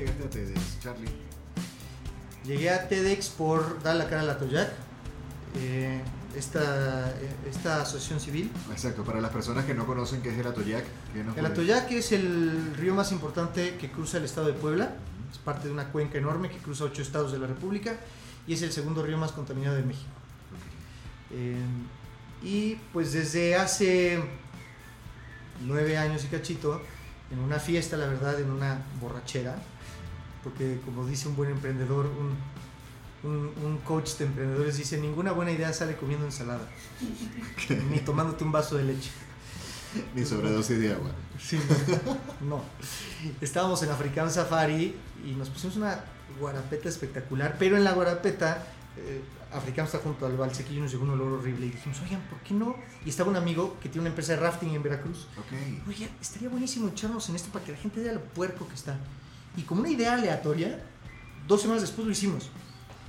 llegaste a TEDx, Charlie? Llegué a TEDx por dar la cara a la Toyac, eh, esta, esta asociación civil. Exacto, para las personas que no conocen qué es el Atoyac. ¿qué nos El Atoyac es el río más importante que cruza el estado de Puebla. Es parte de una cuenca enorme que cruza ocho estados de la República y es el segundo río más contaminado de México. Eh, y pues desde hace nueve años y cachito, en una fiesta, la verdad, en una borrachera, porque como dice un buen emprendedor, un, un- un coach de emprendedores dice, ninguna buena idea sale comiendo ensalada, ni tomándote un vaso de leche. Ni sobredosis de agua. Sí, no. no. Estábamos en African Safari y nos pusimos una guarapeta espectacular, pero en la guarapeta, eh, Africano está junto al balsequillo y nos llegó un olor horrible y dijimos, oigan, ¿por qué no? Y estaba un amigo que tiene una empresa de rafting en Veracruz. Ok. Oye, estaría buenísimo echarnos en esto para que la gente vea lo puerco que está. Y como una idea aleatoria, dos semanas después lo hicimos.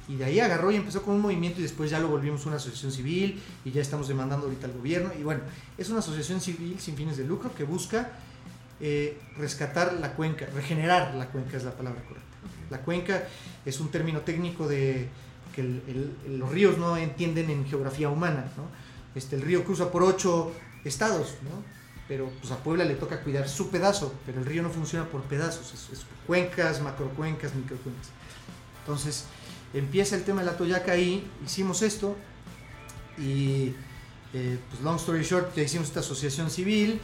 Y de ahí agarró y empezó con un movimiento y después ya lo volvimos una asociación civil y ya estamos demandando ahorita al gobierno. Y bueno, es una asociación civil sin fines de lucro que busca eh, rescatar la cuenca, regenerar la cuenca es la palabra correcta. La cuenca es un término técnico de que el- el- los ríos no entienden en geografía humana. ¿no? Este, el río cruza por ocho estados, ¿no? Pero pues, a Puebla le toca cuidar su pedazo, pero el río no funciona por pedazos, es, es cuencas, macrocuencas, microcuencas. Entonces empieza el tema de la Toyaca ahí, hicimos esto y eh, pues long story short, ya hicimos esta asociación civil,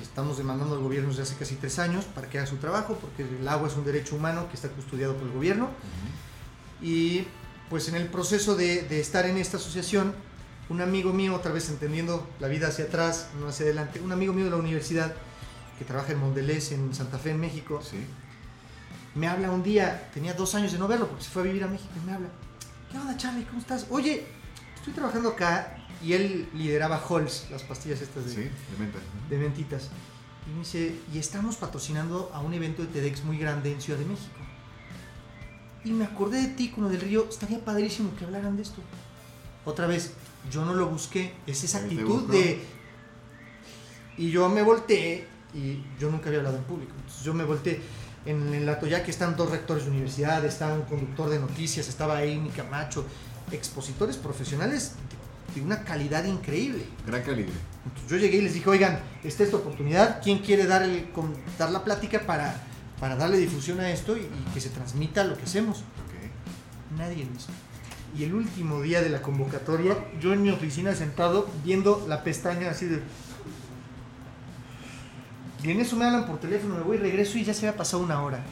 estamos demandando al gobierno desde hace casi tres años para que haga su trabajo, porque el agua es un derecho humano que está custodiado por el gobierno. Y pues en el proceso de, de estar en esta asociación, un amigo mío, otra vez entendiendo la vida hacia atrás, no hacia adelante, un amigo mío de la universidad que trabaja en Mondelez, en Santa Fe, en México, Sí. me habla un día, tenía dos años de no verlo porque se fue a vivir a México y me habla, ¿qué onda Charlie? ¿Cómo estás? Oye, estoy trabajando acá y él lideraba Halls, las pastillas estas de, Sí, de menta. de mentitas. Y me dice, y estamos patrocinando a un evento de TEDx muy grande en Ciudad de México. Y me acordé de ti con lo del río, estaría padrísimo que hablaran de esto. Otra vez, yo no lo busqué, es esa actitud de... Y yo me volteé, y yo nunca había hablado en público, entonces yo me volteé. En el Atoyac están dos rectores de universidad, está un conductor de noticias, estaba Amy Camacho, expositores profesionales de, de una calidad increíble. Gran calibre. Entonces yo llegué y les dije, oigan, esta es tu oportunidad, ¿quién quiere dar, el, con- dar la plática para, para darle difusión a esto y, y que se transmita lo que hacemos? Ok. Nadie lo hizo. Y el último día de la convocatoria, yo en mi oficina sentado viendo la pestaña así de... Y en eso me hablan por teléfono, me voy, regreso y ya se había pasado una hora.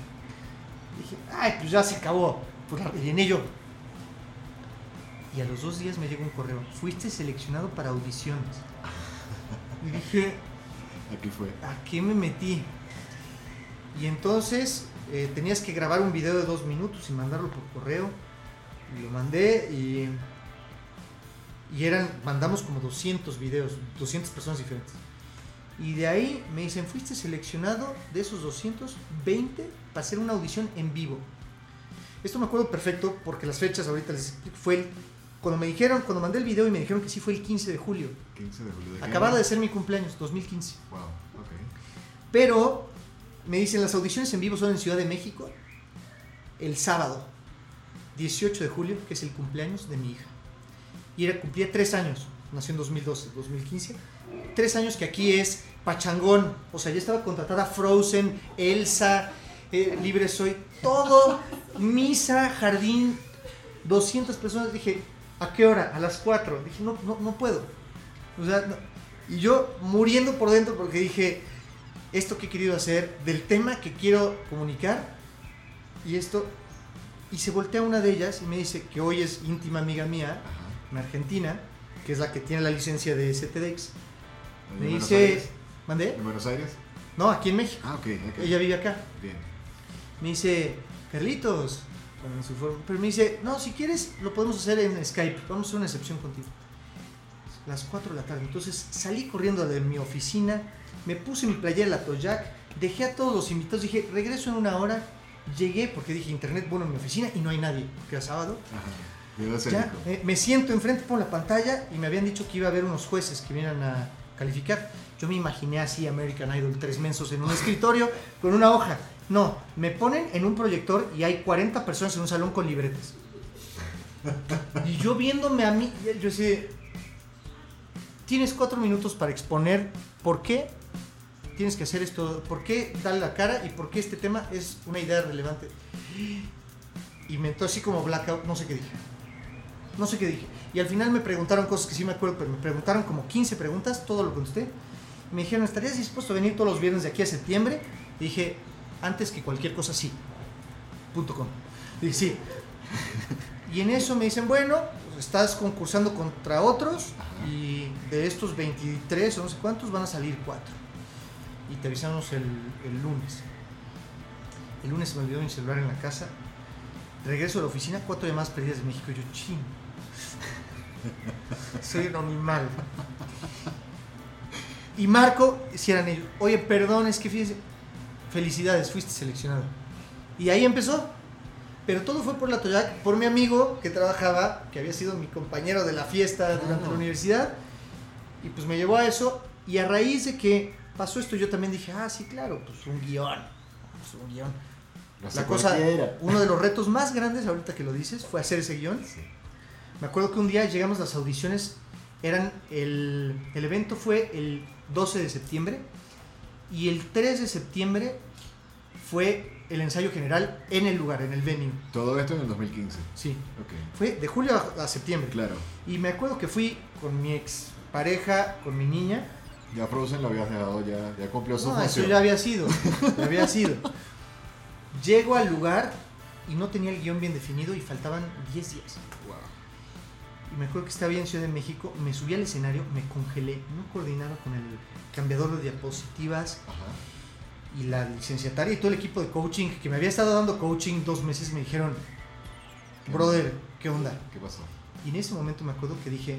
dije, ay, pues ya se acabó. Pues la rellené yo. Y a los dos días me llegó un correo. Fuiste seleccionado para audiciones. Y dije, Aquí fue. ¿a qué me metí? Y entonces eh, tenías que grabar un video de dos minutos y mandarlo por correo. Y lo mandé y, y eran, mandamos como 200 videos, 200 personas diferentes. Y de ahí me dicen, fuiste seleccionado de esos 220 para hacer una audición en vivo. Esto me acuerdo perfecto porque las fechas ahorita les explico. Fue el, cuando me dijeron, cuando mandé el video y me dijeron que sí fue el 15 de julio. 15 de julio. ¿De Acababa de ser mi cumpleaños, 2015. Wow, ok. Pero me dicen, las audiciones en vivo son en Ciudad de México el sábado, 18 de julio, que es el cumpleaños de mi hija. Y era, cumplía tres años, nació en 2012, 2015. Tres años que aquí es pachangón, o sea, ya estaba contratada Frozen, Elsa, eh, Libre Soy, todo, misa, jardín, 200 personas. Dije, ¿a qué hora? A las 4. Dije, no, no, no puedo. O sea, y yo muriendo por dentro porque dije, esto que he querido hacer, del tema que quiero comunicar, y esto, y se voltea una de ellas y me dice que hoy es íntima amiga mía, Ajá. en Argentina, que es la que tiene la licencia de STDX. ¿En Me dice, Aires? ¿mandé? ¿En Buenos Aires? No, aquí en México. Ah, ok, ok. Ella vive acá. Bien. Me dice, Carlitos, con su forma, pero me dice, no, si quieres lo podemos hacer en Skype, vamos a hacer una excepción contigo. Las 4 de la tarde. Entonces salí corriendo de mi oficina, me puse mi playera la Toyac, dejé a todos los invitados, dije, regreso en una hora, llegué porque dije, internet bueno en mi oficina y no hay nadie, porque era sábado. Ajá. Ya, me, me siento enfrente, pongo la pantalla y me habían dicho que iba a haber unos jueces que vinieran a calificar. Yo me imaginé así American Idol, tres mensos en un escritorio con una hoja. No, me ponen en un proyector y hay 40 personas en un salón con libretas. Y yo viéndome a mí, yo decía, tienes cuatro minutos para exponer por qué tienes que hacer esto, por qué darle la cara y por qué este tema es una idea relevante. Y me entró así como blackout, no sé qué dije. No sé qué dije. Y al final me preguntaron cosas que sí me acuerdo, pero me preguntaron como 15 preguntas, todo lo contesté. Me dijeron, ¿estarías dispuesto a venir todos los viernes de aquí a septiembre? Y dije, antes que cualquier cosa, sí. Punto com. Y sí. Y en eso me dicen, bueno, pues estás concursando contra otros y de estos 23 o no sé cuántos van a salir cuatro. Y te avisamos el, el lunes. El lunes se me olvidó mi celular en la casa. Regreso a la oficina, cuatro llamadas perdidas de México. Y yo, ching. Soy un animal. Y Marco, si eran ellos, oye, perdón, es que fíjese, felicidades, fuiste seleccionado. Y ahí empezó. Pero todo fue por la Toyac, por mi amigo que trabajaba, que había sido mi compañero de la fiesta durante Ah. la universidad. Y pues me llevó a eso. Y a raíz de que pasó esto, yo también dije, ah, sí, claro, pues un guion. Pues un guion. La cosa, uno de los retos más grandes, ahorita que lo dices, fue hacer ese guion. Sí. Me acuerdo que un día llegamos, las audiciones eran el, el evento fue el 12 de septiembre y el 3 de septiembre fue el ensayo general en el lugar, en el venue. Todo esto en el 2015. Sí, Ok. fue de julio a, a septiembre. Claro. Y me acuerdo que fui con mi ex pareja, con mi niña. Ya Frozen lo habías dejado, ya, ya cumplió su No, eso función. ya había sido, ya había sido. Llego al lugar y no tenía el guion bien definido y faltaban 10 días. Wow. Y me acuerdo que estaba en Ciudad de México, me subí al escenario, me congelé, no coordinaba con el cambiador de diapositivas Ajá. y la licenciataria y todo el equipo de coaching que me había estado dando coaching dos meses me dijeron, brother, ¿qué onda? ¿Qué pasó? Y en ese momento me acuerdo que dije,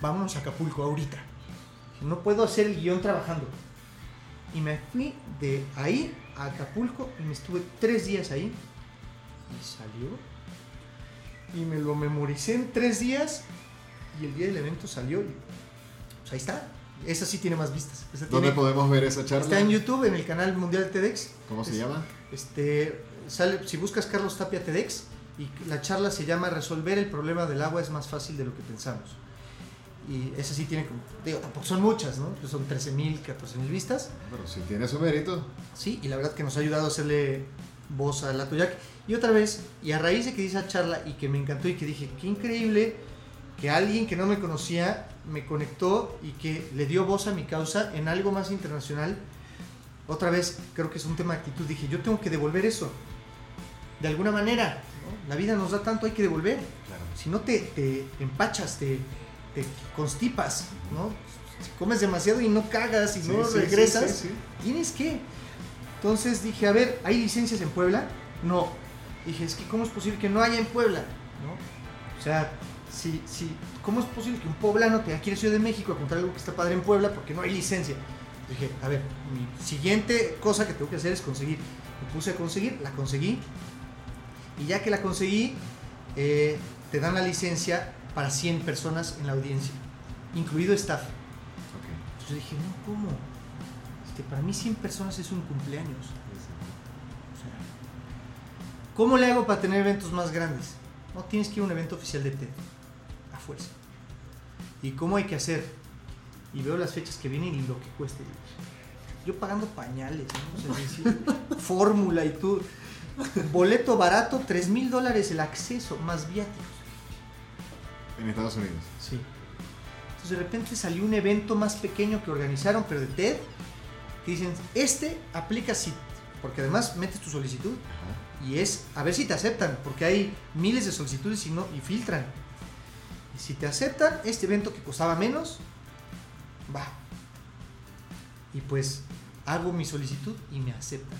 vámonos a Acapulco ahorita. No puedo hacer el guion trabajando. Y me fui de ahí a Acapulco y me estuve tres días ahí. Y salió. Y me lo memoricé en tres días. Y el día del evento salió. Y pues ahí está. Esa sí tiene más vistas. Esa ¿Dónde tiene- podemos ver esa charla? está en YouTube, en el canal mundial de TEDx. ¿Cómo se Es- llama? Este, sale, si buscas Carlos Tapia TEDx y la charla se llama Resolver el problema del agua es más fácil de lo que pensamos. Y esa sí tiene, digo, tampoco son muchas, ¿no? Pues son 13.000, 14.000 vistas. Pero si tiene su mérito. Sí, y la verdad que nos ha ayudado a hacerle voz a la Toyac. Y otra vez, y a raíz de que di esa charla y que me encantó y que dije, qué increíble que alguien que no me conocía me conectó y que le dio voz a mi causa en algo más internacional. Otra vez, creo que es un tema de actitud. Dije, yo tengo que devolver eso. De alguna manera, ¿no? La vida nos da tanto, hay que devolver. Claro. Si no te, te empachas, te, te constipas, ¿no? Si comes demasiado y no cagas y Sí, no sí, regresas, sí, tienes que. Entonces dije, a ver, ¿hay licencias en Puebla? No. Dije, es que ¿cómo es posible que no haya en Puebla? ¿No? O sea, si, si, ¿cómo es posible que un poblano tenga que ir a Ciudad de México a contar algo que está padre en Puebla porque no hay licencia? Dije, a ver, mi siguiente cosa que tengo que hacer es conseguir. Me puse a conseguir, la conseguí. Y ya que la conseguí, eh, te dan la licencia para 100 personas en la audiencia, incluido staff. Ok. Entonces dije, no, ¿cómo? Este, para mí 100 personas es un cumpleaños. O sea, ¿Cómo le hago para tener eventos más grandes? No tienes que ir a un evento oficial de TED, a fuerza. ¿Y cómo hay que hacer? Y veo las fechas que vienen y lo que cuesta. Yo pagando pañales, ¿no? O sea, decir, fórmula y todo. Boleto barato, 3 mil dólares el acceso, más viáticos. En Estados Unidos. Sí. Entonces de repente salió un evento más pequeño que organizaron, pero de TED, que dicen, este aplica si, porque además metes tu solicitud Ajá. y es a ver si te aceptan, porque hay miles de solicitudes y no y filtran. Y si te aceptan, este evento que costaba menos, va. Y pues hago mi solicitud y me aceptan.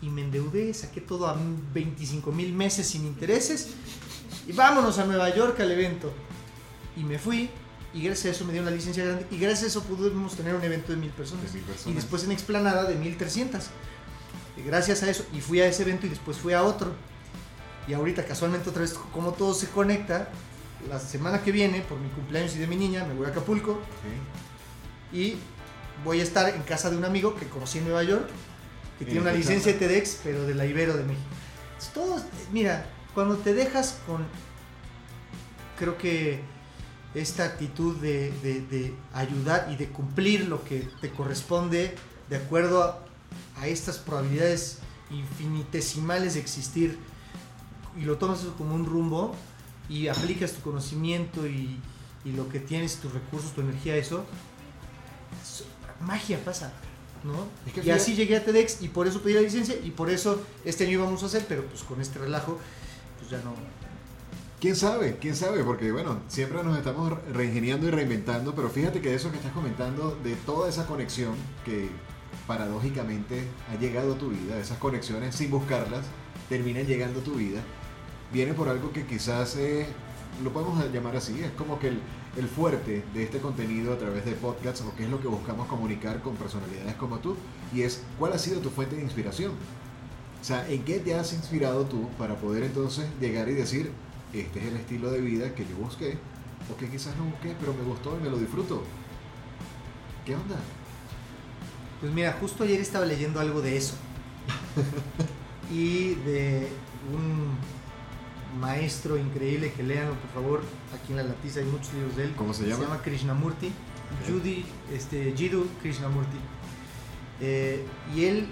Y me endeudé, saqué todo a 25 mil meses sin intereses y vámonos a Nueva York al evento. Y me fui y gracias a eso me dieron la licencia grande y gracias a eso pudimos tener un evento de mil personas. De mil personas. Y después en Explanada de 1300. Y gracias a eso, y fui a ese evento y después fui a otro. Y ahorita casualmente otra vez, como todo se conecta, la semana que viene, por mi cumpleaños y de mi niña, me voy a Acapulco y voy a estar en casa de un amigo que conocí en Nueva York, que tiene una licencia de TEDx, pero de la Ibero de México. Todos, mira, cuando te dejas con, creo que esta actitud de, de- de ayudar y de cumplir lo que te corresponde de acuerdo a, a estas probabilidades infinitesimales de existir y lo tomas como un rumbo y aplicas tu conocimiento y, y lo que tienes, tus recursos, tu energía, eso, eso- magia pasa, ¿no? Es que y así llegué a TEDx y por eso pedí la licencia y por eso este año íbamos a hacer, pero pues con este relajo, pues ya no. ¿Quién sabe? ¿Quién sabe? Porque bueno, siempre nos estamos reingeniando y reinventando, pero fíjate que eso que estás comentando, de toda esa conexión que paradójicamente ha llegado a tu vida, esas conexiones sin buscarlas, terminan llegando a tu vida, viene por algo que quizás eh, lo podemos llamar así, es como que el, el fuerte de este contenido a través de podcasts o qué es lo que buscamos comunicar con personalidades como tú, y es cuál ha sido tu fuente de inspiración. O sea, ¿en qué te has inspirado tú para poder entonces llegar y decir, este es el estilo de vida que yo busqué, o que quizás no busqué, pero me gustó y me lo disfruto? ¿Qué onda? Pues mira, justo ayer estaba leyendo algo de eso. y de un maestro increíble que lean, por favor. Aquí en la latiza hay muchos libros de él. ¿Cómo se llama? Se llama Krishnamurti. Ok. Judy, este, Jiddu Krishnamurti. Eh, y él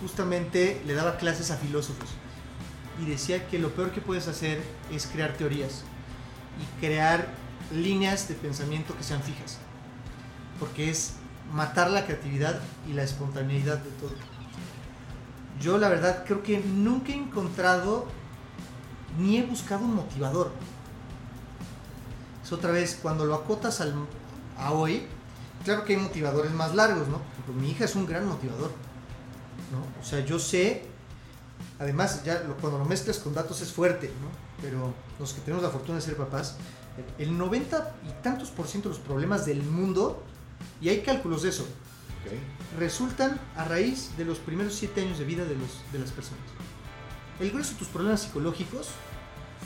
justamente le daba clases a filósofos. Y decía que lo peor que puedes hacer es crear teorías y crear líneas de pensamiento que sean fijas. Porque es matar la creatividad y la espontaneidad de todo. Yo la verdad creo que nunca he encontrado ni he buscado un motivador. Es otra vez cuando lo acotas al, a hoy, claro que hay motivadores más largos, ¿no? Mi hija es un gran motivador, ¿no? O sea, yo sé, además ya lo- cuando lo mezclas con datos es fuerte, ¿no? Pero los que tenemos la fortuna de ser papás, el 90 y tantos por ciento de los problemas del mundo, y hay cálculos de eso, Ok. resultan a raíz de los primeros siete años de vida de, los, de las personas. El grueso de tus problemas psicológicos,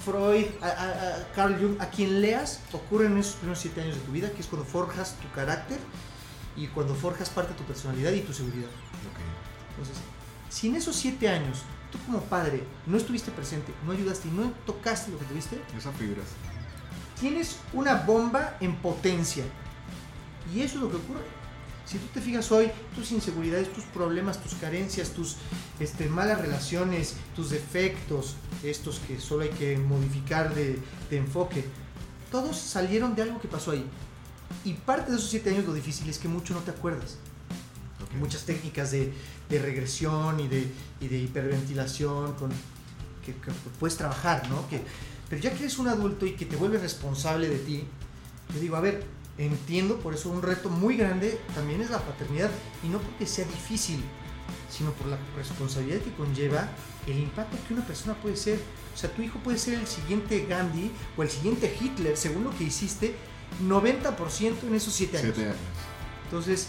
Freud, a, a- a Carl Jung, a quien leas, ocurren en esos primeros siete años de tu vida, que es cuando forjas tu carácter y cuando forjas parte de tu personalidad y tu seguridad. Ok. Entonces, si en esos siete años tú como padre no estuviste presente, no ayudaste y no tocaste lo que tuviste, Esas fibras. tienes una bomba en potencia. Y eso es lo que ocurre. Si tú te fijas hoy, tus inseguridades, tus problemas, tus carencias, tus este, malas relaciones, tus defectos, estos que solo hay que modificar de, de enfoque, todos salieron de algo que pasó ahí. Y parte de esos siete años lo difícil es que mucho no te acuerdas. Muchas técnicas de, de regresión y de, y de hiperventilación con, que, que puedes trabajar, ¿no? Que, pero ya que eres un adulto y que te vuelves responsable de ti, yo digo, a ver, entiendo, por eso un reto muy grande también es la paternidad, y no porque sea difícil, sino por la responsabilidad que conlleva el impacto que una persona puede ser. O sea, tu hijo puede ser el siguiente Gandhi o el siguiente Hitler, según lo que hiciste, 90% en esos 7 años. Años. Entonces,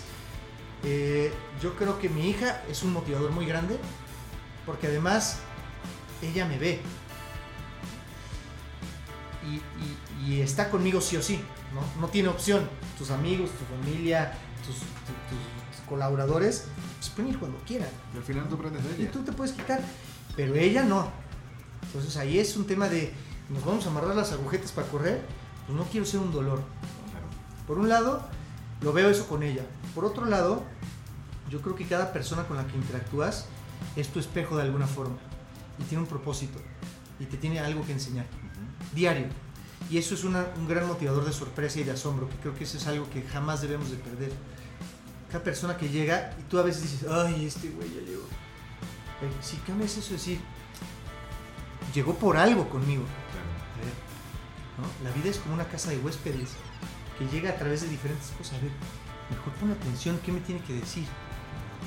eh, yo creo que mi hija es un motivador muy grande, porque además ella me ve. Y, y- y está conmigo sí o sí, ¿no? No tiene opción. Tus amigos, tu familia, tus, tu- tus colaboradores, pues pueden ir cuando quieran. Y al final tú aprendes de Y ella. tú te puedes quitar, pero ella no. Entonces ahí es un tema de, nos vamos a amarrar las agujetas para correr, pues no quiero ser un dolor. Por un lado, lo veo eso con ella. Por otro lado, yo creo que cada persona con la que interactúas es tu espejo de alguna forma. Y tiene un propósito. Y te tiene algo que enseñar. Diario. Y eso es una- un gran motivador de sorpresa y de asombro, que creo que eso es algo que jamás debemos de perder. Cada persona que llega y tú a veces dices, ay, este güey ya llegó. Pero si cambias eso, decir, llegó por algo conmigo. Claro. A ver, ¿no? La vida es como una casa de huéspedes que llega a través de diferentes cosas. A ver, mejor pon atención, ¿qué me tiene que decir?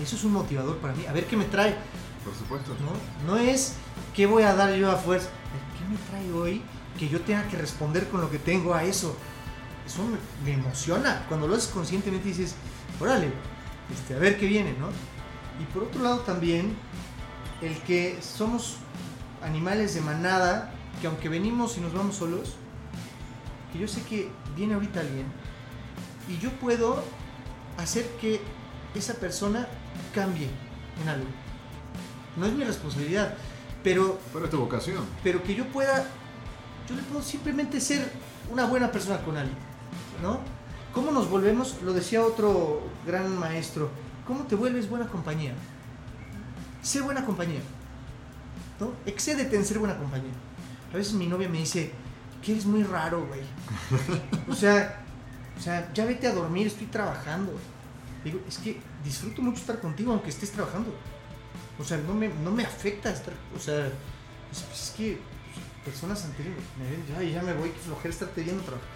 Eso es un motivador para mí. A ver qué me trae, Por supuesto. ¿no? No es qué voy a dar yo a fuerza. ¿Qué me trae hoy que yo tenga que responder con lo que tengo a eso? Eso me, me emociona. Cuando lo haces conscientemente dices, órale, este, a ver qué viene, ¿no? Y por otro lado también, el que somos animales de manada, que aunque venimos y nos vamos solos, que yo sé que viene ahorita alguien y yo puedo hacer que esa persona cambie en algo. no es mi responsabilidad, pero, Pero es tu vocación. pero que yo pueda, yo le puedo simplemente ser una buena persona con alguien, ¿no? ¿Cómo nos volvemos? Lo decía otro gran maestro, ¿cómo te vuelves buena compañía? Sé buena compañía, ¿no? Excédete en ser buena compañía. A veces mi novia me dice, que eres muy raro, güey. o sea, o sea, ya vete a dormir, estoy trabajando. Digo, es que disfruto mucho estar contigo aunque estés trabajando. O sea, no me, no me afecta estar, o sea, es, es que personas anteriores me ven, ay, ya me voy, qué flojera estarte viendo trabajar.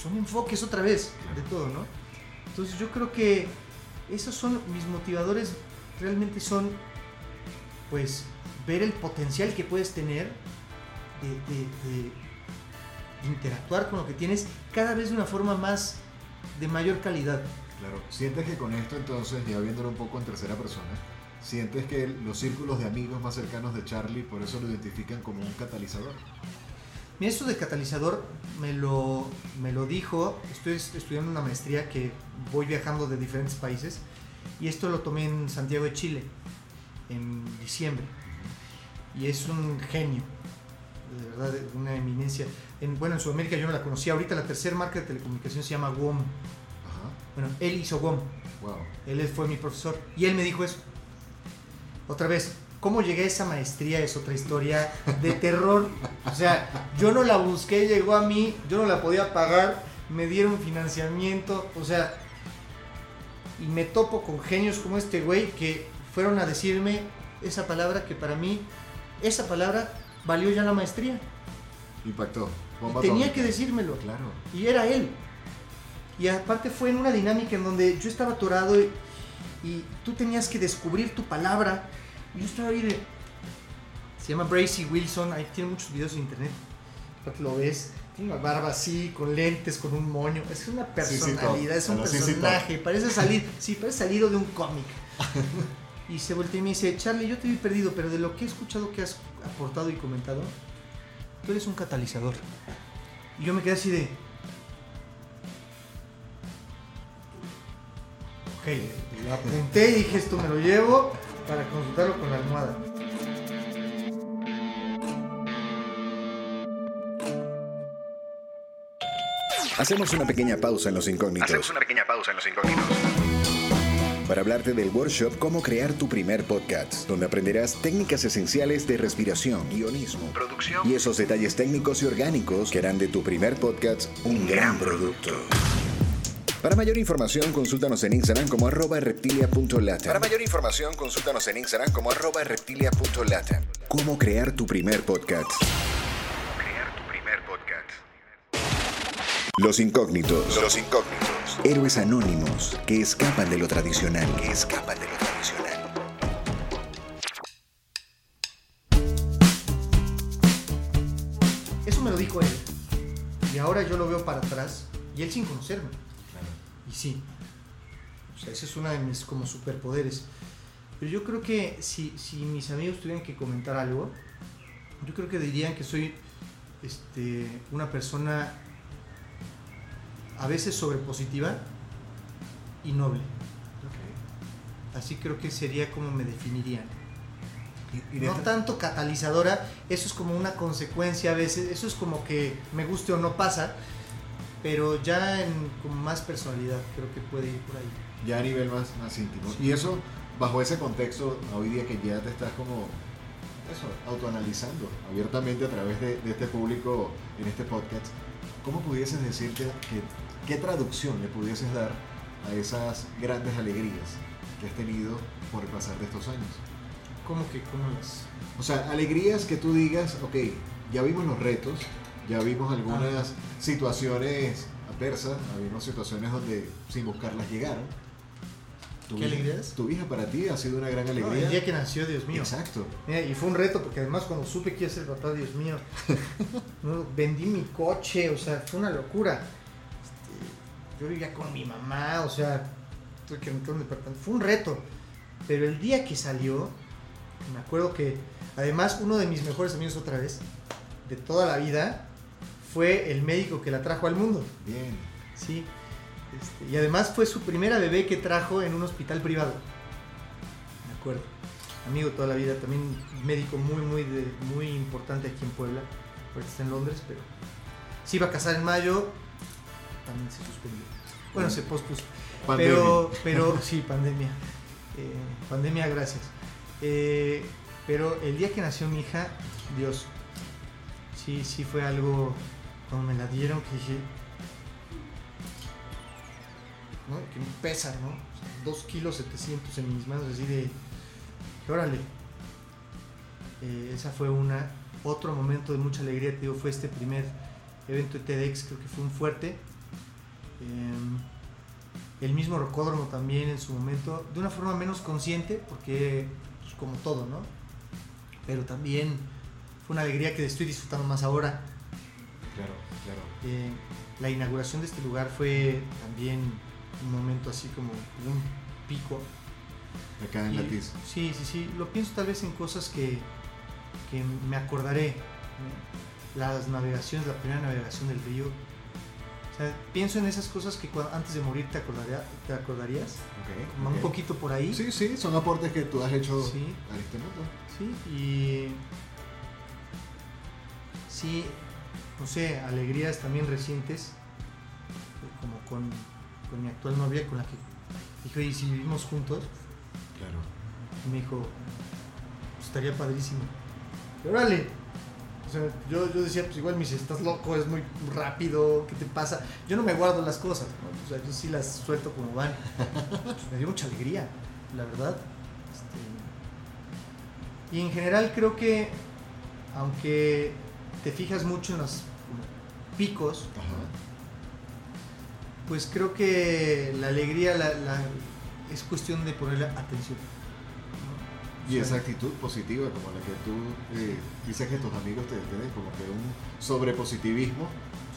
Son enfoques otra vez de todo, ¿no? Entonces yo creo que esos son mis motivadores, realmente son, pues, ver el potencial que puedes tener de, de- de interactuar con lo que tienes cada vez de una forma más de mayor calidad. Claro. ¿Sientes que con esto entonces, ya viéndolo un poco en tercera persona, sientes que los círculos de amigos más cercanos de Charlie por eso lo identifican como un catalizador? Mira, esto de catalizador me lo, me lo dijo, estoy est- estudiando una maestría que voy viajando de diferentes países y esto lo tomé en Santiago de Chile en diciembre y es un genio, de verdad, una eminencia. En, bueno, en Sudamérica yo no la conocía, ahorita la tercera marca de telecomunicación se llama WOM. Ajá. Bueno, él hizo WOM, Wow. él fue mi profesor y él me dijo eso. Otra vez, ¿cómo llegué a esa maestría? Es otra historia de terror. O sea, yo no la busqué, llegó a mí, yo no la podía pagar, me dieron financiamiento, o sea, y me topo con genios como este güey que fueron a decirme esa palabra que para mí, esa palabra valió ya la maestría. Impactó. Y tenía que decírmelo. Claro. Y era él. Y aparte fue en una dinámica en donde yo estaba atorado y, y tú tenías que descubrir tu palabra. Y yo estaba ahí de... Se llama Bracy Wilson, ahí tiene muchos videos en internet. Lo ves, tiene una barba así, con lentes, con un moño. Es una Sí, sí, personalidad, es un sí, personaje. Parece salir, sí, parece salido de un cómic. Y se voltea y me dice, Charlie, yo te vi perdido, pero de lo que he escuchado que has aportado y comentado, tú eres un catalizador. Y yo me quedé así de... Ok, lo apunté y dije, esto me lo llevo para consultarlo con la almohada. Hacemos una pequeña pausa en los incógnitos Hacemos una pequeña pausa en los incógnitos. Para hablarte del workshop Cómo crear tu primer podcast, donde aprenderás técnicas esenciales de respiración, guionismo Producción. y esos detalles técnicos y orgánicos que harán de tu primer podcast un gran producto. Para mayor información, consúltanos en Instagram como arroba reptilia.lata. Para mayor información, consúltanos en Instagram como arroba reptilia.lata. Cómo crear tu primer podcast. Crear tu primer podcast. Los incógnitos. Los incógnitos. Héroes anónimos que escapan de lo tradicional. Que escapan de lo tradicional. Eso me lo dijo él. Y ahora yo lo veo para atrás y él sin conocerme. Y sí. O sea, ese es uno de mis como superpoderes. Pero yo creo que si, si mis amigos tuvieran que comentar algo, yo creo que dirían que soy este, una persona a veces sobrepositiva y noble. Así creo que sería como me definirían. Y, y No tanto catalizadora, eso es como una consecuencia a veces, eso es como que me guste o no pasa, pero ya en como más personalidad creo que puede ir por ahí. ya a nivel más, más íntimo. Sí. Y eso, bajo ese contexto, hoy día que ya te estás como eso, autoanalizando abiertamente a través de, de este público en este podcast, ¿cómo pudieses decirte que, qué traducción le pudieses dar a esas grandes alegrías que has tenido por el pasar de estos años? ¿Cómo que cómo las? O sea, alegrías que tú digas, ok, ya vimos los retos, ya vimos algunas situaciones adversas, vimos situaciones donde sin buscarlas llegaron. Tu ¿Qué alegrías? Tu hija para ti ha sido una gran No, alegría. el día que nació, Dios mío. Exacto. Mira, y fue un reto porque además cuando supe que iba a ser papá, Dios mío, no, vendí mi coche, o sea, fue una locura. Este, yo vivía con mi mamá, o sea, tuve que rentar un departamento. Fue un reto. Pero el día que salió, me acuerdo que además uno de mis mejores amigos otra vez, de toda la vida, fue el médico que la trajo al mundo. Bien. Sí. Este, y además fue su primera bebé que trajo en un hospital privado. Me acuerdo. amigo toda la vida, también médico muy, muy, de- muy importante aquí en Puebla. Ahorita está en Londres, pero se iba a casar en mayo, también se suspendió. Bueno, se pospuso. Pandemia. Pero, pero sí, pandemia. Eh, pandemia, gracias. Eh, pero el día que nació mi hija, Dios, sí, sí fue algo, cuando me la dieron, que dije, ¿no? que me pesa, ¿no? O sea, kilos 700 en mis manos, así de, órale. Eh, esa fue una, otro momento de mucha alegría, te digo, fue este primer evento de TEDx, creo que fue un fuerte. Em, el mismo rocódromo también en su momento, de una forma menos consciente, porque pues, como todo, ¿no? Pero también fue una alegría que estoy disfrutando más ahora. Claro, claro. Eh, la inauguración de este lugar fue también un momento así como un pico. Acá en Y- Latiz. Sí, sí, sí. Lo pienso tal vez en cosas que, que me acordaré. Las navegaciones, la primera navegación del río. O sea, pienso en esas cosas que cua- antes de morir te, acordaría, te acordarías. Como. Un poquito por ahí. Sí, sí, son aportes que tú has hecho Sí. a este mundo. Sí, y. Sí, no sé, alegrías también recientes, como con, con mi actual novia, con la que dije, oye, si vivimos juntos, Claro. y me dijo, "Pues, estaría padrísimo. Y órale. O sea, yo, yo decía, pues igual me dice, estás loco, es muy rápido, ¿qué te pasa? Yo no me guardo las cosas, ¿no? o sea, yo sí las suelto como van. Me dio mucha alegría, la verdad. Este, y en general creo que, aunque te fijas mucho en los picos, Ajá. Pues creo que la alegría la, la- es cuestión de ponerle atención. ¿no? Y O sea, esa actitud positiva como la que tú eh, dices que tus amigos te tienen como que un sobrepositivismo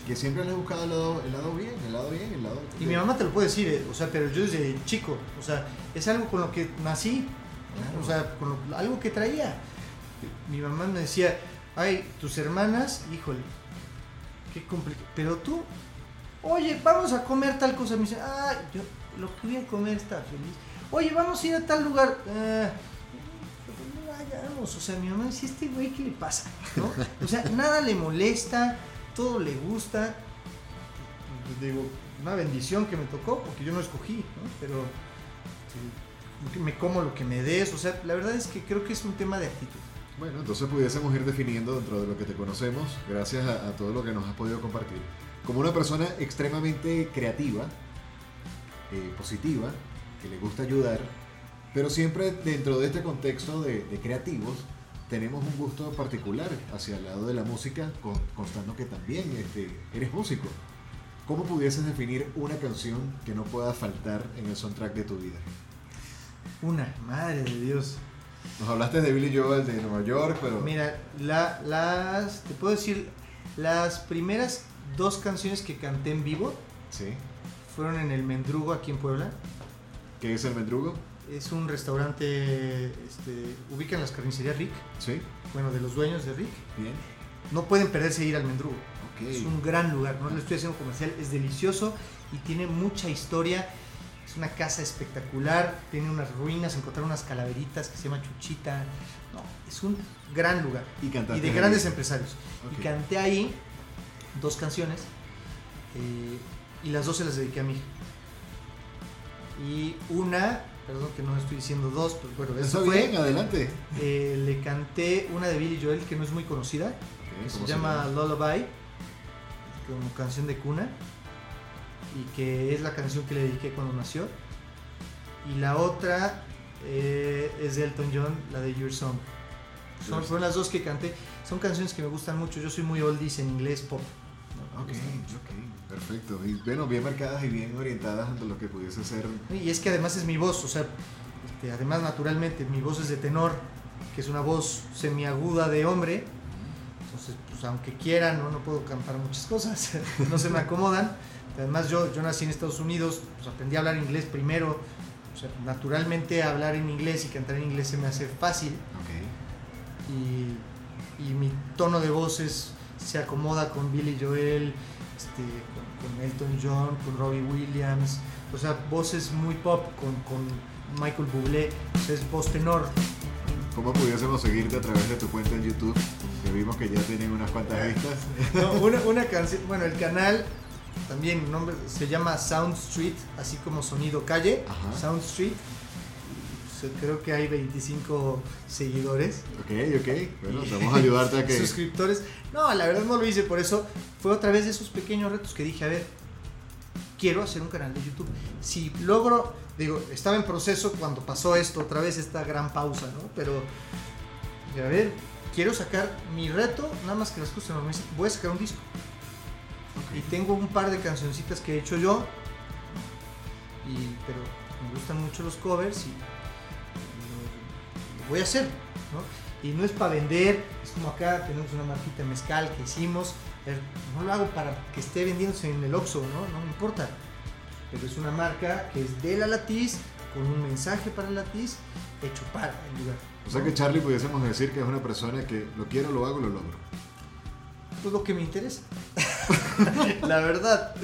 que siempre les he buscado el lado, el lado bien, el lado bien, el lado... Y mi mamá te lo puede decir, eh, o sea, pero yo desde chico, o sea, es algo con lo que nací, Claro. o sea, con lo- algo que traía. Mi mamá me decía, ay, tus hermanas, híjole, qué complicado. Pero tú, oye, vamos a comer tal cosa. Me dice, ah, yo lo que voy a comer está feliz. Oye, vamos a ir a tal lugar. "Ah, no vayamos. O sea, mi mamá decía, este güey, ¿qué le pasa? ¿No? O sea, nada le molesta, todo le gusta. Digo, una bendición que me tocó, porque yo no escogí, ¿no? Pero sí, me como lo que me des. O sea, la verdad es que creo que es un tema de actitud. Bueno, entonces pudiésemos ir definiendo dentro de lo que te conocemos, gracias a, a todo lo que nos has podido compartir, como una persona extremadamente creativa, eh, positiva, que le gusta ayudar, pero siempre dentro de este contexto de, de creativos tenemos un gusto particular hacia el lado de la música, con- constando que también este, eres músico. ¿Cómo pudieses definir una canción que no pueda faltar en el soundtrack de tu vida? Una, madre de Dios. Nos hablaste de Billy Joel de Nueva York, pero... Mira, la- las, te puedo decir, las primeras dos canciones que canté en vivo Sí. fueron en el Mendrugo aquí en Puebla. ¿Qué es el mendrugo? Es un restaurante, este, ubican las carnicerías Rick, Sí. bueno, de los dueños de Rick. Bien. No pueden perderse ir al Mendrugo. Ok. Es un gran lugar, no le estoy haciendo comercial, es delicioso y tiene mucha historia. Es una casa espectacular, tiene unas ruinas, encontrar unas calaveritas que se llama Chuchita. No, es un gran lugar. Y Y de ahí. grandes empresarios. Y canté ahí dos canciones eh, y las dos se las dediqué a mi hija. Y una, perdón que no estoy diciendo dos, pero bueno, eso fue. bien, adelante. eh, le canté una de Billy Joel que no es muy conocida, que se ¿Cómo llama Lullaby, como canción de cuna, y que es la canción que le dediqué cuando nació. Y la otra eh, es de Elton John, la de Your Song. Son, fueron las dos que canté. Son canciones que me gustan mucho. Yo soy muy oldies en inglés pop. ¿no? Ok, ok, perfecto. Y bueno, bien marcadas y bien orientadas ante lo que pudiese ser. Y es que además es mi voz, o sea, este, además naturalmente mi voz es de tenor, que es una voz semiaguda de hombre. Entonces, pues aunque quiera, no, no puedo cantar muchas cosas, no se me acomodan. Además yo, yo nací en Estados Unidos, pues aprendí a hablar inglés primero. O sea, naturalmente hablar en inglés y cantar en inglés se me hace fácil. Ok. Y, y mi tono de voz es- se acomoda con Billy Joel, este, con, con Elton John, con Robbie Williams. O sea, voces muy pop con, con Michael Bublé, es voz tenor. ¿Cómo pudiésemos seguirte a través de tu cuenta en YouTube? Que vimos que ya tienen unas cuantas vistas. No, una, una canción, bueno, el canal también nombre se llama Sound Street, así como sonido calle, Ajá. Sound Street. Creo que hay 25 seguidores. Ok, ok. Bueno, vamos a ayudarte a que... suscriptores. No, la verdad no lo hice por eso. Fue otra vez de esos pequeños retos que dije, a ver, quiero hacer un canal de YouTube. Si logro, digo, estaba en proceso cuando pasó esto, otra vez esta gran pausa, ¿no? Pero, a ver, quiero sacar mi reto, nada más que las cosas normales. Voy a sacar un disco. Y tengo un par de cancioncitas que he hecho yo. Y, pero me gustan mucho los covers y voy a hacer, ¿no? Y no es para vender, es como acá tenemos una marquita mezcal que hicimos. No lo hago para que esté vendiéndose en el Oxxo, ¿no? No me importa. Pero es una marca que es de la Latiz, con un mensaje para la Latiz, hecho para el lugar. O sea que Charlie pudiésemos decir que es una persona que lo quiero, lo hago, lo logro. Pues lo que me interesa. la verdad.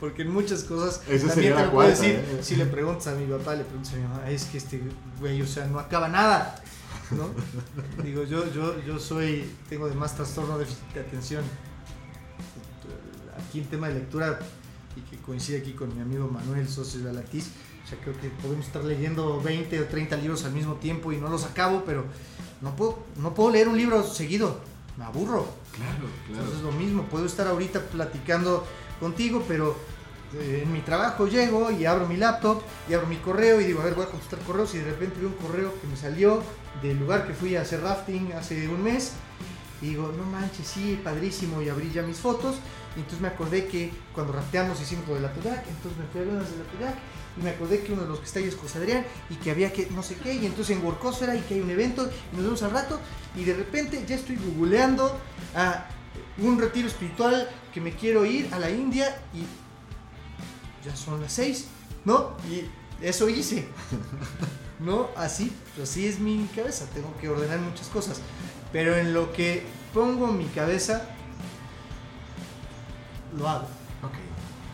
Porque en muchas cosas. También te lo puedo decir. ¿eh? Si le preguntas a mi papá, le preguntas a mi mamá, es que este güey, o sea, no acaba nada. ¿No? Digo, yo, yo, yo soy. Tengo además trastorno de de atención. Aquí el tema de lectura, y que coincide aquí con mi amigo Manuel, socio de. O sea, creo que podemos estar leyendo 20 o 30 libros al mismo tiempo y no los acabo, pero no puedo, no puedo leer un libro seguido. Me aburro. Claro, Entonces es lo mismo, puedo estar ahorita platicando contigo, pero eh, en mi trabajo llego y abro mi laptop y abro mi correo y digo, a ver, voy a contestar correos y de repente veo un correo que me salió del lugar que fui a hacer rafting hace un mes y digo, no manches, sí, padrísimo y abrí ya mis fotos y entonces me acordé que cuando rafteamos hicimos lo de la Tudac, entonces me fui a ver unas de la Tudac y me acordé que uno de los que está ahí es José Adrián y que había que no sé qué y entonces en Workosfera y que hay un evento y nos vemos al rato y de repente ya estoy googleando a un retiro espiritual que me quiero ir a la India y ya son las seis, ¿no? Y eso hice, ¿no? Así, pues así es mi cabeza, tengo que ordenar muchas cosas, pero en lo que pongo mi cabeza, lo hago. Ok,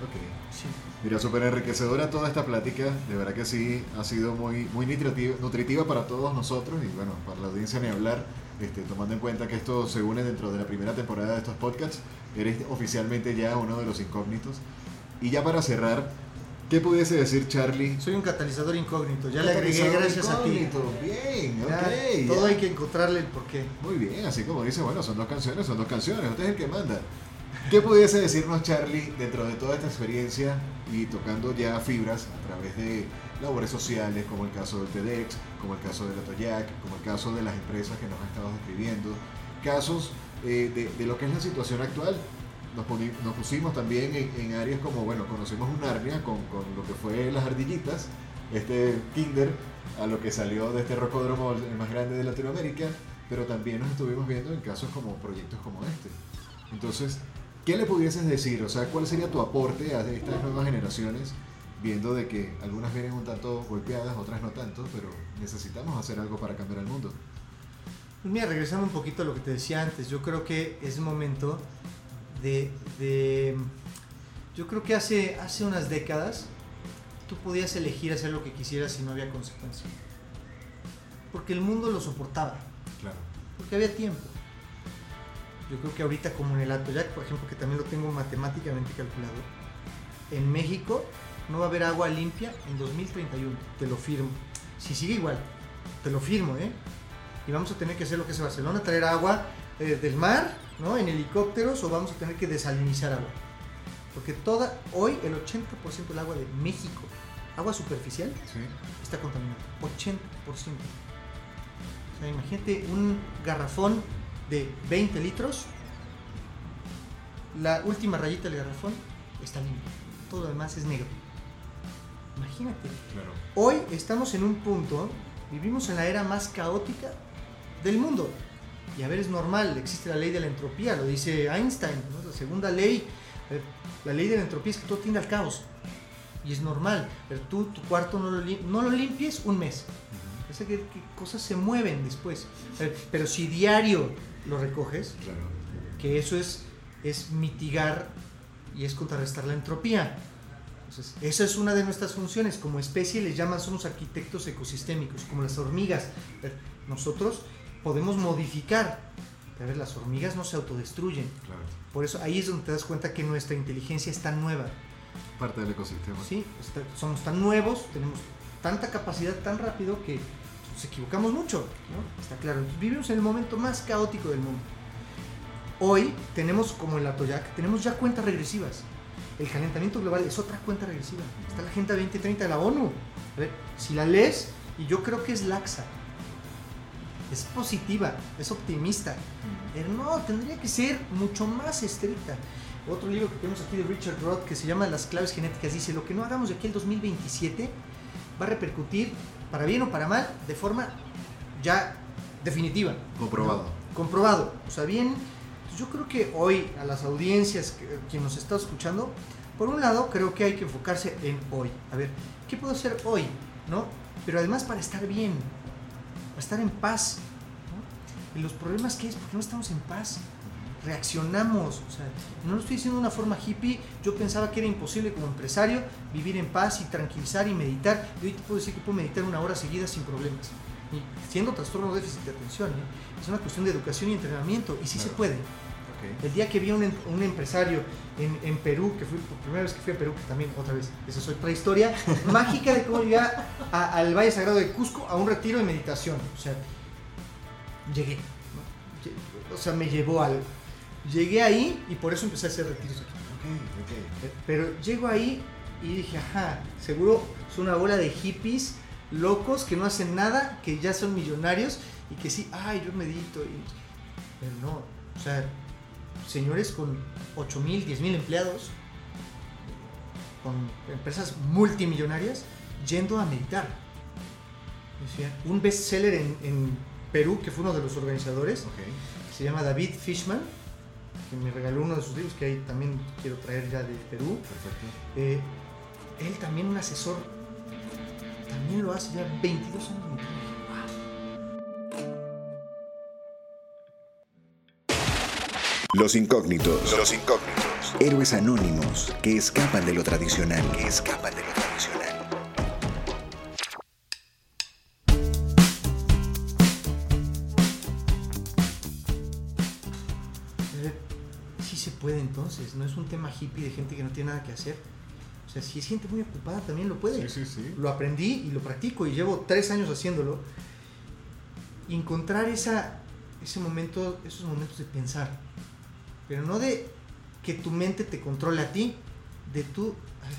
ok. Sí. Mira, súper enriquecedora toda esta plática, de verdad que sí, ha sido muy, muy nutritiva, nutritiva para todos nosotros y bueno, para la audiencia ni hablar, este, tomando en cuenta que esto se une dentro de la primera temporada de estos podcasts, eres oficialmente ya uno de los incógnitos. Y ya para cerrar, ¿qué pudiese decir Charlie? Soy un catalizador incógnito, ya le agregué gracias a ti. Incógnito, Bien, Ya, ok. todo ya. hay que encontrarle el porqué. Muy bien, así como dice, bueno, son dos canciones, son dos canciones, usted es el que manda. ¿Qué pudiese decirnos Charlie dentro de toda esta experiencia y tocando ya fibras a través de labores sociales, como el caso del TEDx, como el caso del Atoyac, como el caso de las empresas que nos han estado describiendo, casos eh, de, de lo que es la situación actual? Nos, nos pusimos también en, en áreas como, bueno, conocemos un Narnia con, con lo que fue las ardillitas, este Kinder, a lo que salió de este rocódromo el más grande de Latinoamérica, pero también nos estuvimos viendo en casos como proyectos como este. Entonces, ¿qué le pudieses decir? O sea, ¿cuál sería tu aporte a estas nuevas generaciones? Viendo de que algunas vienen un tanto golpeadas, otras no tanto, pero necesitamos hacer algo para cambiar el mundo. Pues mira, regresando un poquito a lo que te decía antes, yo creo que es momento de, de- yo creo que hace, hace unas décadas tú podías elegir hacer lo que quisieras y no había consecuencias. Porque el mundo lo soportaba, Claro. porque había tiempo. Yo creo que ahorita como en el Atoyac, por ejemplo, que también lo tengo matemáticamente calculado, en México no va a haber agua limpia en 2031, te lo firmo. Si sigue igual, te lo firmo, ¿eh? Y vamos a tener que hacer lo que es Barcelona, traer agua eh, del mar, ¿no? En helicópteros o vamos a tener que desalinizar agua. Porque toda, hoy el 80% del agua de México, agua superficial, Sí. está contaminada. 80%. O sea, imagínate un garrafón de 20 litros. La última rayita del garrafón está limpia. Todo lo demás es negro. Imagínate. Claro. Hoy estamos en un punto, vivimos en la era más caótica del mundo. Y a ver, es normal, existe la ley de la entropía, lo dice Einstein, ¿no? la segunda ley. La ley de la entropía es que todo tiende al caos. Y es normal, pero tú tu cuarto no lo, no lo limpies un mes. O sea, que, que cosas se mueven después. Pero, pero si diario lo recoges, Claro. que eso es, es mitigar y es contrarrestar la entropía. Entonces, esa es una de nuestras funciones. Como especie les llaman, somos arquitectos ecosistémicos, como las hormigas. Nosotros podemos modificar. A ver, las hormigas no se autodestruyen. Claro. Por eso ahí es donde te das cuenta que nuestra inteligencia es tan nueva. Parte del ecosistema. ¿sí? Está- somos tan nuevos, tenemos tanta capacidad tan rápido que nos equivocamos mucho. ¿no? Está claro. Entonces, vivimos en el momento más caótico del mundo. Hoy tenemos, como el Atoyac, tenemos ya cuentas regresivas. El calentamiento global es otra cuenta regresiva. Está la Agenda 2030 de la ONU. A ver, si la lees, y yo creo que es laxa, es positiva, es optimista. Pero no, tendría que ser mucho más estricta. Otro libro que tenemos aquí de Richard Roth que se llama Las claves genéticas dice, lo que no hagamos de aquí al 2027 va a repercutir, para bien o para mal, de forma ya definitiva. Comprobado. ¿no? Comprobado. O sea, bien, yo creo que hoy a las audiencias, que, quien nos está escuchando, por un lado creo que hay que enfocarse en hoy. A ver, ¿qué puedo hacer hoy? ¿No? Pero además para estar bien, para estar en paz. ¿no? Y los problemas que es porque no estamos en paz. Reaccionamos, o sea, no lo estoy diciendo de una forma hippie. Yo pensaba que era imposible como empresario vivir en paz y tranquilizar y meditar. Y hoy te puedo decir que puedo meditar una hora seguida sin problemas. Y siendo trastorno de déficit de atención, ¿eh? es una cuestión de educación y entrenamiento. Y sí se puede. El día que vi a un, em- un empresario en, en Perú, que fui por primera vez que fui a Perú, que también otra vez, esa es otra historia mágica de cómo llegué al Valle Sagrado de Cusco a un retiro de meditación. O sea, llegué. O sea, me llevó algo. Llegué ahí y por eso empecé a hacer retiros aquí. Ok, ok. Pero llego ahí y dije, ajá, seguro es una bola de hippies locos que no hacen nada, que ya son millonarios y que sí, ay, yo medito. Y... Pero no, o sea, señores con 8 mil, 10 mil empleados, con empresas multimillonarias, yendo a meditar. Decía, un bestseller en, en Perú, que fue uno de los organizadores, se llama David Fishman, que me regaló uno de sus libros que ahí también quiero traer ya de Perú. Perfecto. Eh, él también un asesor, también lo hace ya 22 años. Los incógnitos. Los incógnitos. Héroes anónimos que escapan de lo tradicional. Que escapan de lo tradicional. Puede entonces, no es un tema hippie de gente que no tiene nada que hacer. O sea, si es gente muy ocupada también lo puede. Sí, sí, sí. Lo aprendí y lo practico y llevo tres años haciéndolo. Y encontrar esa, ese momento, esos momentos de pensar. Pero no de que tu mente te controle a ti, de tú a ver,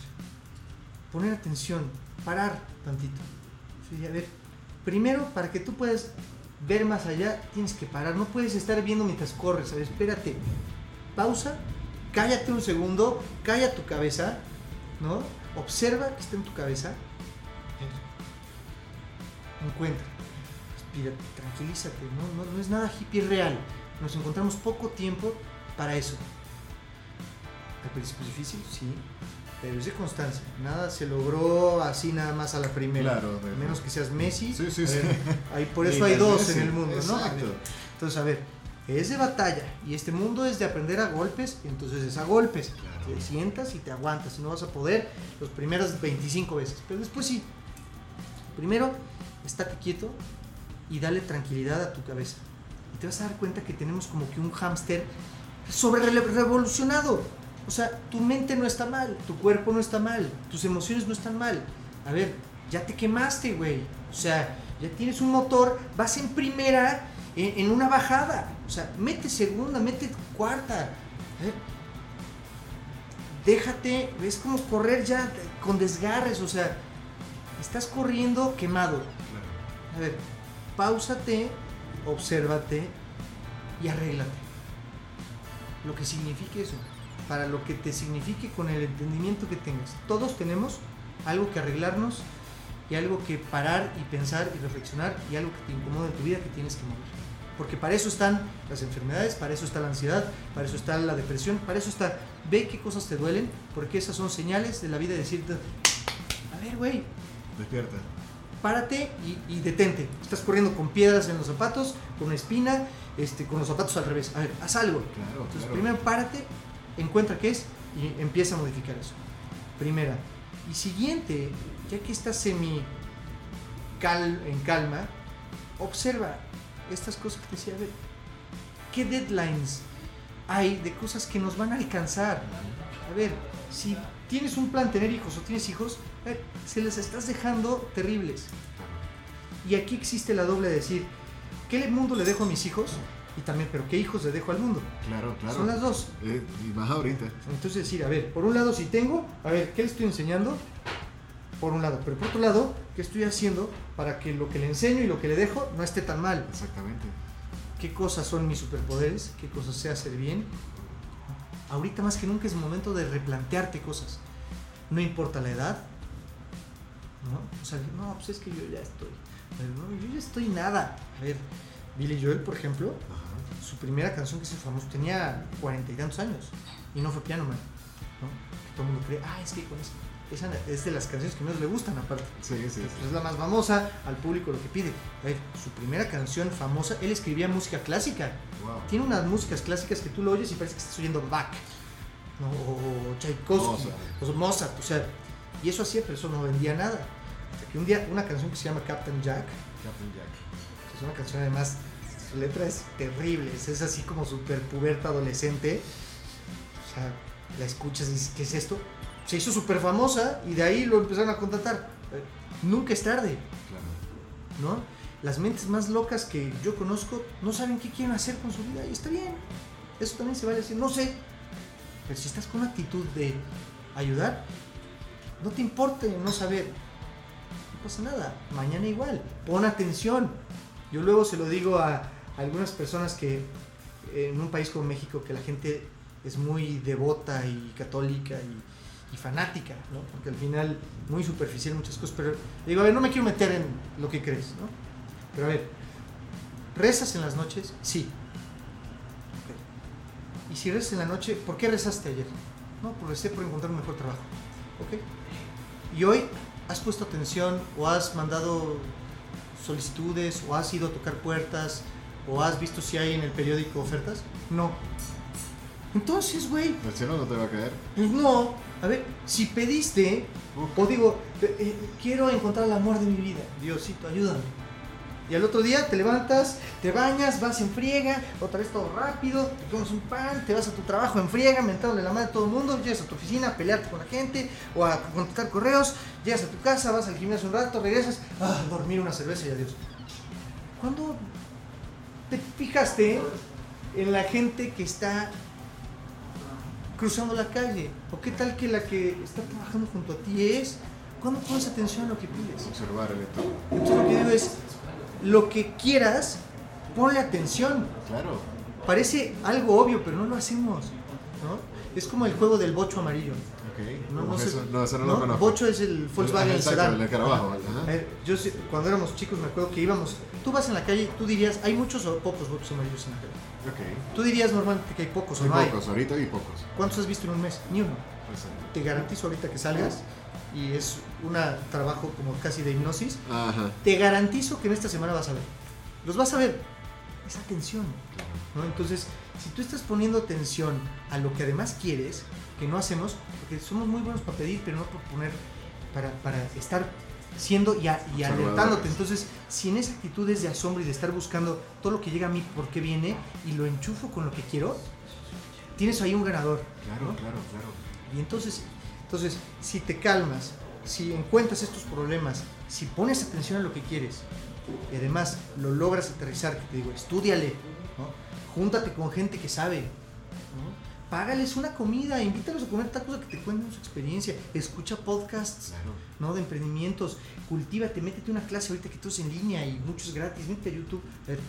poner atención, parar tantito. Sí, a ver, primero para que tú puedas ver más allá, tienes que parar. No puedes estar viendo mientras corres. A ver, espérate. Pausa, cállate un segundo, calla tu cabeza, ¿no? Observa que está en tu cabeza. Encuentra, respira, tranquilízate, ¿no? No, no es nada hippie real. Nos encontramos poco tiempo para eso. Al principio es difícil, sí, pero es de constancia. Nada se logró así nada más a la primera. Claro, menos que seas Messi. Sí, sí, sí. ver, hay- por eso hay dos en el mundo, ¿no? Exacto. Entonces, a ver, es de batalla y este mundo es de aprender a golpes, entonces es a golpes. Claro. Te sientas y te aguantas y no vas a poder los primeras 25 veces, pero después sí. Primero, estate quieto y dale tranquilidad a tu cabeza. Y te vas a dar cuenta que tenemos como que un hámster sobre revolucionado. O sea, tu mente no está mal, tu cuerpo no está mal, tus emociones no están mal. A ver, ya te quemaste, güey. O sea, ya tienes un motor, vas en primera en, en una bajada. O sea, mete segunda, mete cuarta. ¿eh? Déjate, es como correr ya con desgarres, o sea, estás corriendo quemado. A ver, pausate, obsérvate y arréglate. Lo que signifique eso, para lo que te signifique con el entendimiento que tengas. Todos tenemos algo que arreglarnos y algo que parar y pensar y reflexionar y algo que te incomoda en tu vida que tienes que mover. Porque para eso están las enfermedades, para eso está la ansiedad, para eso está la depresión, para eso está, ve qué cosas te duelen, porque esas son señales de la vida de decirte, a ver, güey, Despierta. párate y, y detente. Estás corriendo con piedras en los zapatos, con una espina, este, con los zapatos al revés. A ver, haz algo. Claro, Entonces, claro. primero párate, encuentra qué es y empieza a modificar eso. Primera. Y siguiente, ya que estás semi cal, en calma, observa estas cosas que te decía, a ver, ¿qué deadlines hay de cosas que nos van a alcanzar? A ver, si tienes un plan tener hijos o tienes hijos, a ver, se les estás dejando terribles. Y aquí existe la doble de decir, ¿qué mundo le dejo a mis hijos? Y también, pero ¿qué hijos le dejo al mundo? Claro, claro. Son las dos. Eh, y más ahorita. Entonces decir, a ver, por un lado si tengo, a ver, ¿qué le estoy enseñando? Por un lado, pero por otro lado, ¿qué estoy haciendo para que lo que le enseño y lo que le dejo no esté tan mal? Exactamente. ¿Qué cosas son mis superpoderes? ¿Qué cosas sé hacer bien? Ahorita más que nunca es momento de replantearte cosas. No importa la edad. ¿No? O sea, no, pues es que yo ya estoy. No, yo ya estoy nada. A ver, Billy Joel, por ejemplo, Ajá. su primera canción que se famoso tenía cuarenta y tantos años y no fue Piano Man. ¿no? Que todo el mundo cree, ah, es que con eso. Esa es de las canciones que menos le gustan, aparte. Sí, sí, sí. Es la más famosa, al público lo que pide. A ver, su primera canción famosa, él escribía música clásica. Wow. Tiene unas músicas clásicas que tú lo oyes y parece que estás oyendo Bach, ¿no? o Tchaikovsky, Mozart. o Mozart, o sea, y eso hacía, pero eso no vendía nada. Hasta que un día, una canción que se llama Captain Jack, Captain Jack. es una canción además, su letra es terrible, es, así como súper puberta adolescente. O sea, la escuchas y dices, ¿qué es esto? Se hizo súper famosa y de ahí lo empezaron a contratar. Nunca es tarde. Claro. ¿no? Las mentes más locas que yo conozco no saben qué quieren hacer con su vida y está bien. Eso también se vale decir, no sé. Pero si estás con una actitud de ayudar, no te importe no saber. No pasa nada. Mañana igual. Pon atención. Yo luego se lo digo a algunas personas que en un país como México que la gente es muy devota y católica y, y fanática, ¿no? Porque al final muy superficial muchas cosas, pero digo, a ver, no me quiero meter en lo que crees, ¿no? Pero a ver, ¿rezas en las noches? Sí. Ok. Y si rezas en la noche, ¿por qué rezaste ayer? No, pues recé por encontrar un mejor trabajo. ¿Ok? Y hoy has puesto atención o has mandado solicitudes o has ido a tocar puertas o has visto si hay en el periódico ofertas? No. Entonces, güey, El cielo no te va a caer. pues no. A ver, si pediste, o digo, eh, quiero encontrar el amor de mi vida, Diosito, ayúdame. Y al otro día te levantas, te bañas, vas en friega, otra vez todo rápido, te comes un pan, te vas a tu trabajo en friega, mentándole la madre a todo el mundo, llegas a tu oficina a pelearte con la gente o a contestar correos, llegas a tu casa, vas al gimnasio un rato, regresas, a dormir una cerveza y adiós. ¿Cuándo te fijaste en la gente que está cruzando la calle? ¿O qué tal que la que está trabajando junto a ti es? ¿Cuándo pones atención a lo que pides? Observar el entorno. Entonces lo que digo es, lo que quieras, ponle atención. Claro. Parece algo obvio, pero no lo hacemos. ¿no? Es como el juego del bocho amarillo. No, ¿Cómo no sé- eso? No, eso no, ¿no? lo conozco. Bocho es el Volkswagen exacto, Sedán. el Carabajo, yo cuando éramos chicos me acuerdo que íbamos, tú vas en la calle, tú dirías, hay muchos o pocos bochos amarillos en la calle. Ok. Tú dirías normalmente que hay pocos o Hay no hay. pocos, ahorita hay pocos. ¿Cuántos has visto en un mes? Ni uno. Exacto. Te garantizo ahorita que salgas y es un trabajo como casi de hipnosis. Ajá. Te garantizo que en esta semana vas a ver. Los vas a ver. Es atención. ¿no? Entonces, si tú estás poniendo atención a lo que además quieres, que no hacemos, porque somos muy buenos para pedir, pero no por poner, para, para estar siendo y, a- y Observadores. alertándote. Entonces, si en esa actitud es de asombro y de estar buscando todo lo que llega a mí, por qué viene, y lo enchufo con lo que quiero, tienes ahí un ganador. Claro, ¿no? claro, claro. Y entonces, entonces, si te calmas, si encuentras estos problemas, si pones atención a lo que quieres y además lo logras aterrizar, que te digo, estudiale, ¿no? júntate con gente que sabe, ¿no? Págales una comida, invítalos a comer tacos a que te cuenten su experiencia, escucha podcasts Claro. ¿no? de emprendimientos, cultívate, métete una clase ahorita que tú es en línea y muchos gratis, métete a YouTube a ver,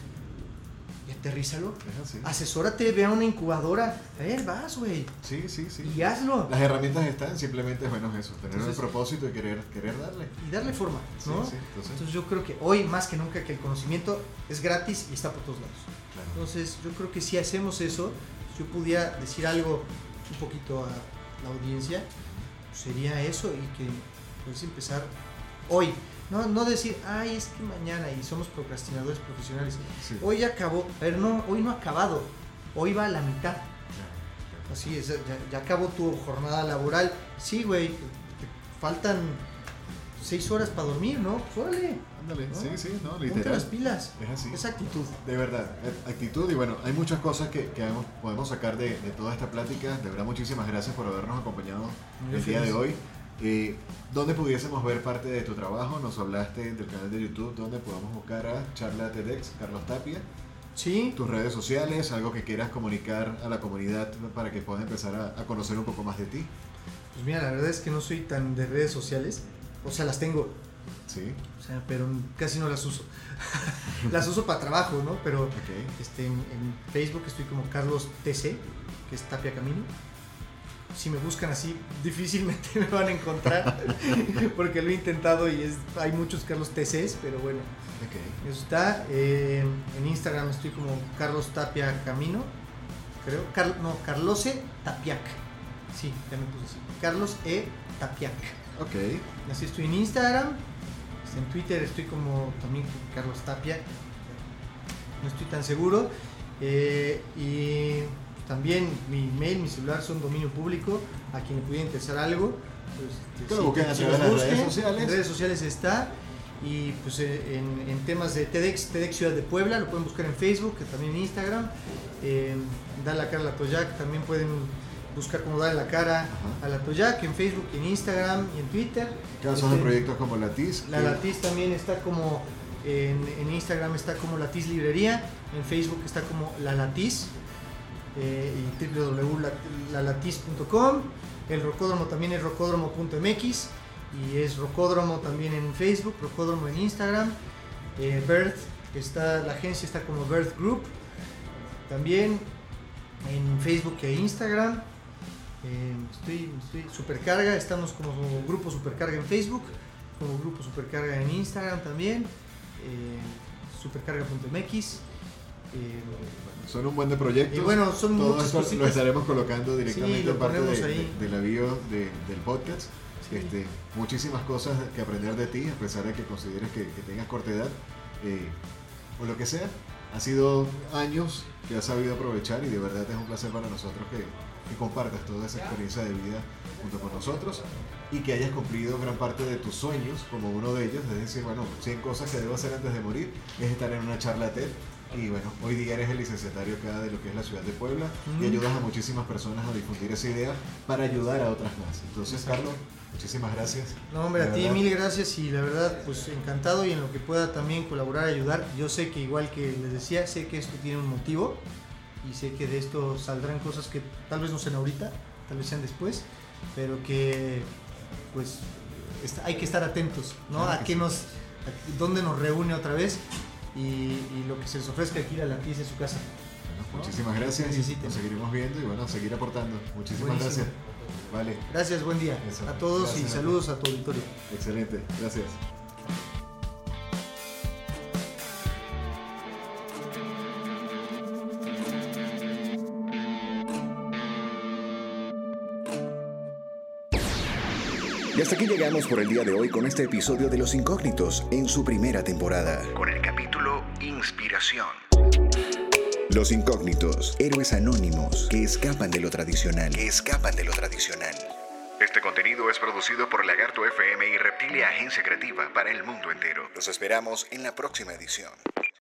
y aterrízalo. Así. Asesórate, ve a una incubadora, a ver, vas, güey, Sí, sí, sí. y hazlo. Las herramientas están, simplemente es bueno eso, tener Entonces- el propósito y querer, querer darle. y darle forma, Sí, ¿no? sí, entonces, Entonces yo creo que hoy más que nunca que el conocimiento es gratis y está por todos lados. claro. Entonces yo creo que si hacemos eso, yo pudiera decir algo un poquito a la audiencia, pues sería eso y que pues empezar hoy. No, no decir, ay, es que mañana y somos procrastinadores profesionales. Sí. Hoy ya acabó, ver, no, hoy no ha acabado, hoy va a la mitad. Así es, ya, ya acabó tu jornada laboral. Sí, güey, te faltan seis horas para dormir, ¿no? Pues órale. Ándale, ¿no? sí, sí, no, Ponte literal. las pilas. Es así. Esa actitud. De verdad, eh, actitud y bueno, hay muchas cosas que, que podemos sacar de, de toda esta plática. De verdad, muchísimas gracias por habernos acompañado Yo el día de feliz. hoy. Eh, ¿Dónde pudiésemos ver parte de tu trabajo? Nos hablaste del canal de YouTube, donde podamos buscar a Charla TEDx, Carlos Tapia. Sí, Tus redes sociales, algo que quieras comunicar a la comunidad para que puedan empezar a, a conocer un poco más de ti. pues mira, la verdad es que no soy tan de redes sociales. O sea, las tengo, Sí, o sea, pero casi no las uso. las uso para trabajo, ¿no? Pero ok. este, en, en Facebook estoy como Carlos TC, que es Tapia Camino. Si me buscan así, difícilmente me van a encontrar, porque lo he intentado y es, hay muchos Carlos TCs, pero bueno, ok. eso está. Eh, en Instagram estoy como Carlos Tapia Camino, creo. Car- no, Carlos E. Tapiac. Sí, ya me puse así. Carlos E. Tapiac. Ok, Así estoy en Instagram. En Twitter estoy como también Carlos Tapia. No estoy tan seguro. Eh, y también mi mail, mi celular son dominio público. A quien le pudiera interesar algo. Pues, este, a si las redes sociales. En redes sociales está. Y pues eh, en, en temas de TEDx, TEDx Ciudad de Puebla, lo pueden buscar en Facebook, también en Instagram. Eh, Dale la cara a la Toyac, también pueden buscar cómo darle la cara Ajá. a la Toyac en Facebook, en Instagram y en Twitter. casos de Este, proyectos como Latiz. La que- Latiz también está como en, en Instagram está como Latiz Librería, en Facebook está como La Latiz eh, y www.lalatiz.com. El Rocódromo también es rocódromo.mx y es Rocódromo también en Facebook, Rocódromo en Instagram. Eh, Birth, está, la agencia está como Birth Group, también en Facebook e Instagram. Eh, estoy, estoy Supercarga, estamos como Grupo Supercarga en Facebook, como Grupo Supercarga en Instagram también, eh, supercarga.mx. eh, Son un buen de proyectos. Y bueno, son Todo muchas esto lo estaremos colocando directamente Sí, en parte de, ahí. de- de la bio de- del podcast. Sí. Este, muchísimas cosas que aprender de ti, a pesar de que consideres que, que tengas corta edad eh, o lo que sea. Ha sido años que has sabido aprovechar y de verdad es un placer para nosotros que, que compartas toda esa experiencia de vida junto con nosotros y que hayas cumplido gran parte de tus sueños, como uno de ellos, es decir, bueno, 100 cosas que debo hacer antes de morir, es estar en una charla TED. Y bueno, hoy día eres el licenciatario acá de lo que es la ciudad de Puebla y Mm. ayudas a muchísimas personas a difundir esa idea para ayudar a otras más. Entonces, Exacto. Carlos, muchísimas gracias. No, hombre, a ti verdad. mil gracias y la verdad, pues encantado y en lo que pueda también colaborar, ayudar. Yo sé que igual que les decía, sé que esto tiene un motivo y sé que de esto saldrán cosas que tal vez no sean ahorita, tal vez sean después, pero que pues hay que estar atentos, ¿no? Claro a qué sí. nos, a dónde nos reúne otra vez y, y lo que se les ofrezca aquí a la Latiz en su casa. Bueno, muchísimas gracias. Necesiten. Nos seguiremos viendo y bueno, seguir aportando. Muchísimas Buenísimo. gracias. Vale, Gracias, buen día Eso. a todos Gracias y saludos a tu auditorio. excelente. Gracias. Y hasta aquí llegamos por el día de hoy con este episodio de Los Incógnitos en su primera temporada. Con el capítulo Inspiración. Los Incógnitos, héroes anónimos que escapan de lo tradicional. Que escapan de lo tradicional. Este contenido es producido por Lagarto FM y Reptilia Agencia Creativa para el mundo entero. Los esperamos en la próxima edición.